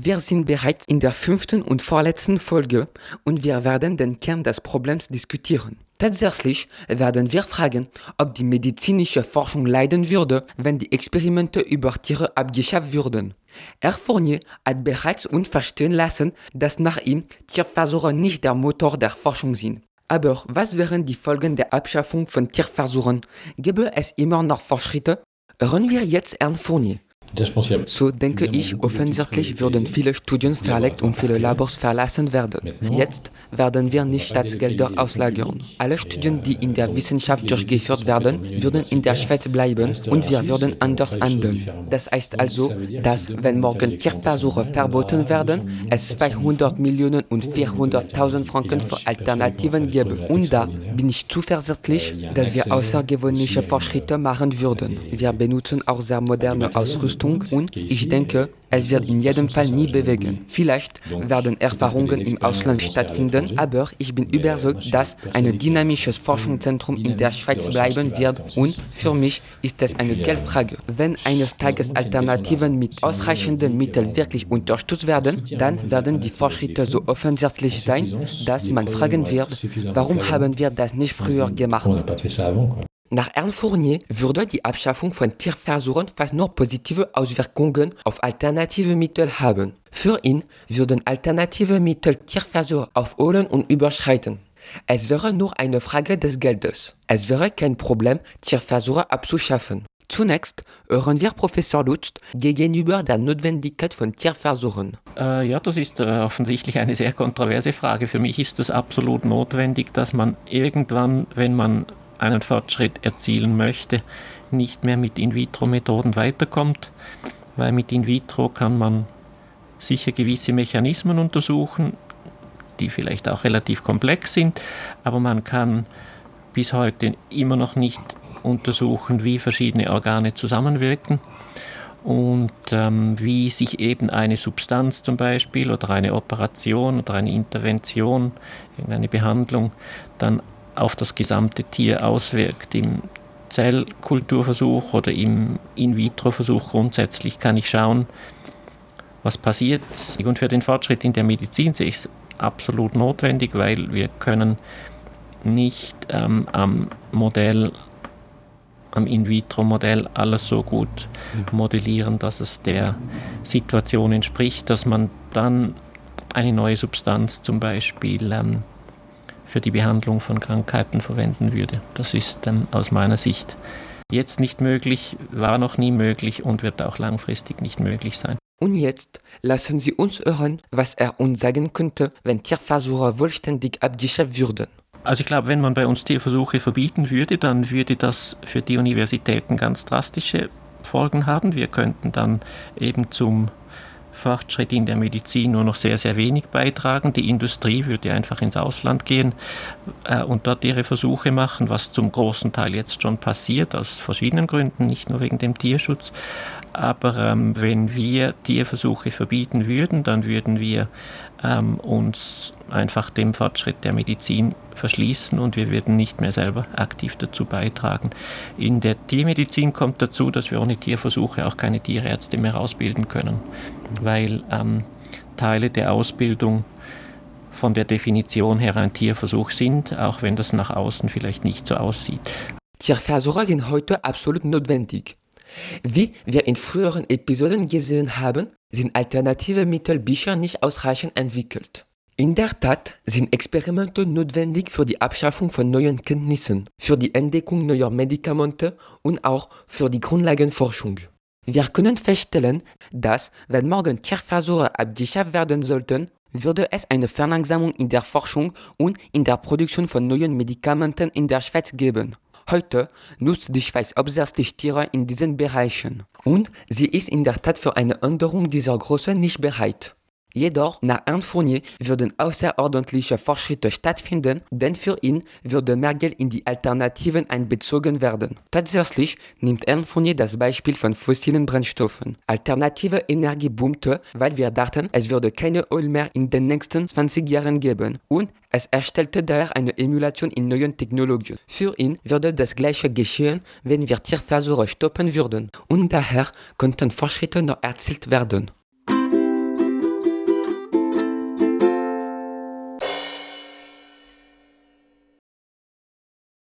Wir sind bereits in der fünften und vorletzten Folge und wir werden den Kern des Problems diskutieren. Tatsächlich werden wir fragen, ob die medizinische Forschung leiden würde, wenn die Experimente über Tiere abgeschafft würden. Herr Fournier hat bereits uns verstehen lassen, dass nach ihm Tierversuche nicht der Motor der Forschung sind. Aber was wären die Folgen der Abschaffung von Tierversuchen? Gäbe es immer noch Fortschritte? Hören wir jetzt Herrn Fournier. So denke ich, offensichtlich würden viele Studien verlegt und viele Labors verlassen werden. Jetzt werden wir nicht Staatsgelder auslagern. Alle Studien, die in der Wissenschaft durchgeführt werden, würden in der Schweiz bleiben und wir würden anders handeln. Das heißt also, dass wenn morgen Tierversuche verboten werden, es 200 Millionen und 400.000 Franken für Alternativen gäbe. Und da bin ich zuversichtlich, dass wir außergewöhnliche Fortschritte machen würden. Wir benutzen auch sehr moderne Ausrüstung Richtung und ich denke, es wird in jedem Fall nie bewegen. Vielleicht werden Erfahrungen im Ausland stattfinden, aber ich bin überzeugt, dass ein dynamisches Forschungszentrum in der Schweiz bleiben wird und für mich ist es eine Geldfrage. Wenn eines Tages Alternativen mit ausreichenden Mitteln wirklich unterstützt werden, dann werden die Fortschritte so offensichtlich sein, dass man fragen wird, warum haben wir das nicht früher gemacht? Nach Ernst Fournier würde die Abschaffung von Tierversuchen fast nur positive Auswirkungen auf alternative Mittel haben. Für ihn würden alternative Mittel Tierversuche aufholen und überschreiten. Es wäre nur eine Frage des Geldes. Es wäre kein Problem, Tierversuche abzuschaffen. Zunächst hören wir Professor Lutz gegenüber der Notwendigkeit von Tierversuchen. Äh, ja, das ist äh, offensichtlich eine sehr kontroverse Frage. Für mich ist es absolut notwendig, dass man irgendwann, wenn man einen Fortschritt erzielen möchte, nicht mehr mit In-vitro-Methoden weiterkommt, weil mit In-vitro kann man sicher gewisse Mechanismen untersuchen, die vielleicht auch relativ komplex sind, aber man kann bis heute immer noch nicht untersuchen, wie verschiedene Organe zusammenwirken und ähm, wie sich eben eine Substanz zum Beispiel oder eine Operation oder eine Intervention, irgendeine Behandlung dann auf das gesamte Tier auswirkt. Im Zellkulturversuch oder im In-vitro-Versuch grundsätzlich kann ich schauen, was passiert. Und für den Fortschritt in der Medizin sehe ich es absolut notwendig, weil wir können nicht ähm, am Modell, am In-vitro-Modell alles so gut modellieren, dass es der Situation entspricht, dass man dann eine neue Substanz zum Beispiel ähm, für die Behandlung von Krankheiten verwenden würde. Das ist ähm, aus meiner Sicht jetzt nicht möglich, war noch nie möglich und wird auch langfristig nicht möglich sein. Und jetzt lassen Sie uns hören, was er uns sagen könnte, wenn Tierversuche vollständig abgeschafft würden. Also ich glaube, wenn man bei uns Tierversuche verbieten würde, dann würde das für die Universitäten ganz drastische Folgen haben. Wir könnten dann eben zum Fortschritt in der Medizin nur noch sehr, sehr wenig beitragen. Die Industrie würde einfach ins Ausland gehen äh, und dort ihre Versuche machen, was zum großen Teil jetzt schon passiert, aus verschiedenen Gründen, nicht nur wegen dem Tierschutz. Aber ähm, wenn wir Tierversuche verbieten würden, dann würden wir ähm, uns einfach dem Fortschritt der Medizin verschließen und wir würden nicht mehr selber aktiv dazu beitragen. In der Tiermedizin kommt dazu, dass wir ohne Tierversuche auch keine Tierärzte mehr ausbilden können, weil ähm, Teile der Ausbildung von der Definition her ein Tierversuch sind, auch wenn das nach außen vielleicht nicht so aussieht. Tierversuche sind heute absolut notwendig. Wie wir in früheren Episoden gesehen haben, sind alternative Mittel bisher nicht ausreichend entwickelt. In der Tat sind Experimente notwendig für die Abschaffung von neuen Kenntnissen, für die Entdeckung neuer Medikamente und auch für die Grundlagenforschung. Wir können feststellen, dass, wenn morgen Tierversuche abgeschafft werden sollten, würde es eine Verlangsamung in der Forschung und in der Produktion von neuen Medikamenten in der Schweiz geben. Heute nutzt die Schweiz hauptsächlich Tiere in diesen Bereichen. Und sie ist in der Tat für eine Änderung dieser Größe nicht bereit. Jedoch, nach Ernst Fournier würden außerordentliche Fortschritte stattfinden, denn für ihn würde mehr Geld in die Alternativen einbezogen werden. Tatsächlich nimmt Ernst Fournier das Beispiel von fossilen Brennstoffen. Alternative Energie boomte, weil wir dachten, es würde keine Öl mehr in den nächsten 20 Jahren geben. Und es erstellte daher eine Emulation in neuen Technologien. Für ihn würde das gleiche geschehen, wenn wir Tierversuche stoppen würden. Und daher konnten Fortschritte noch erzielt werden.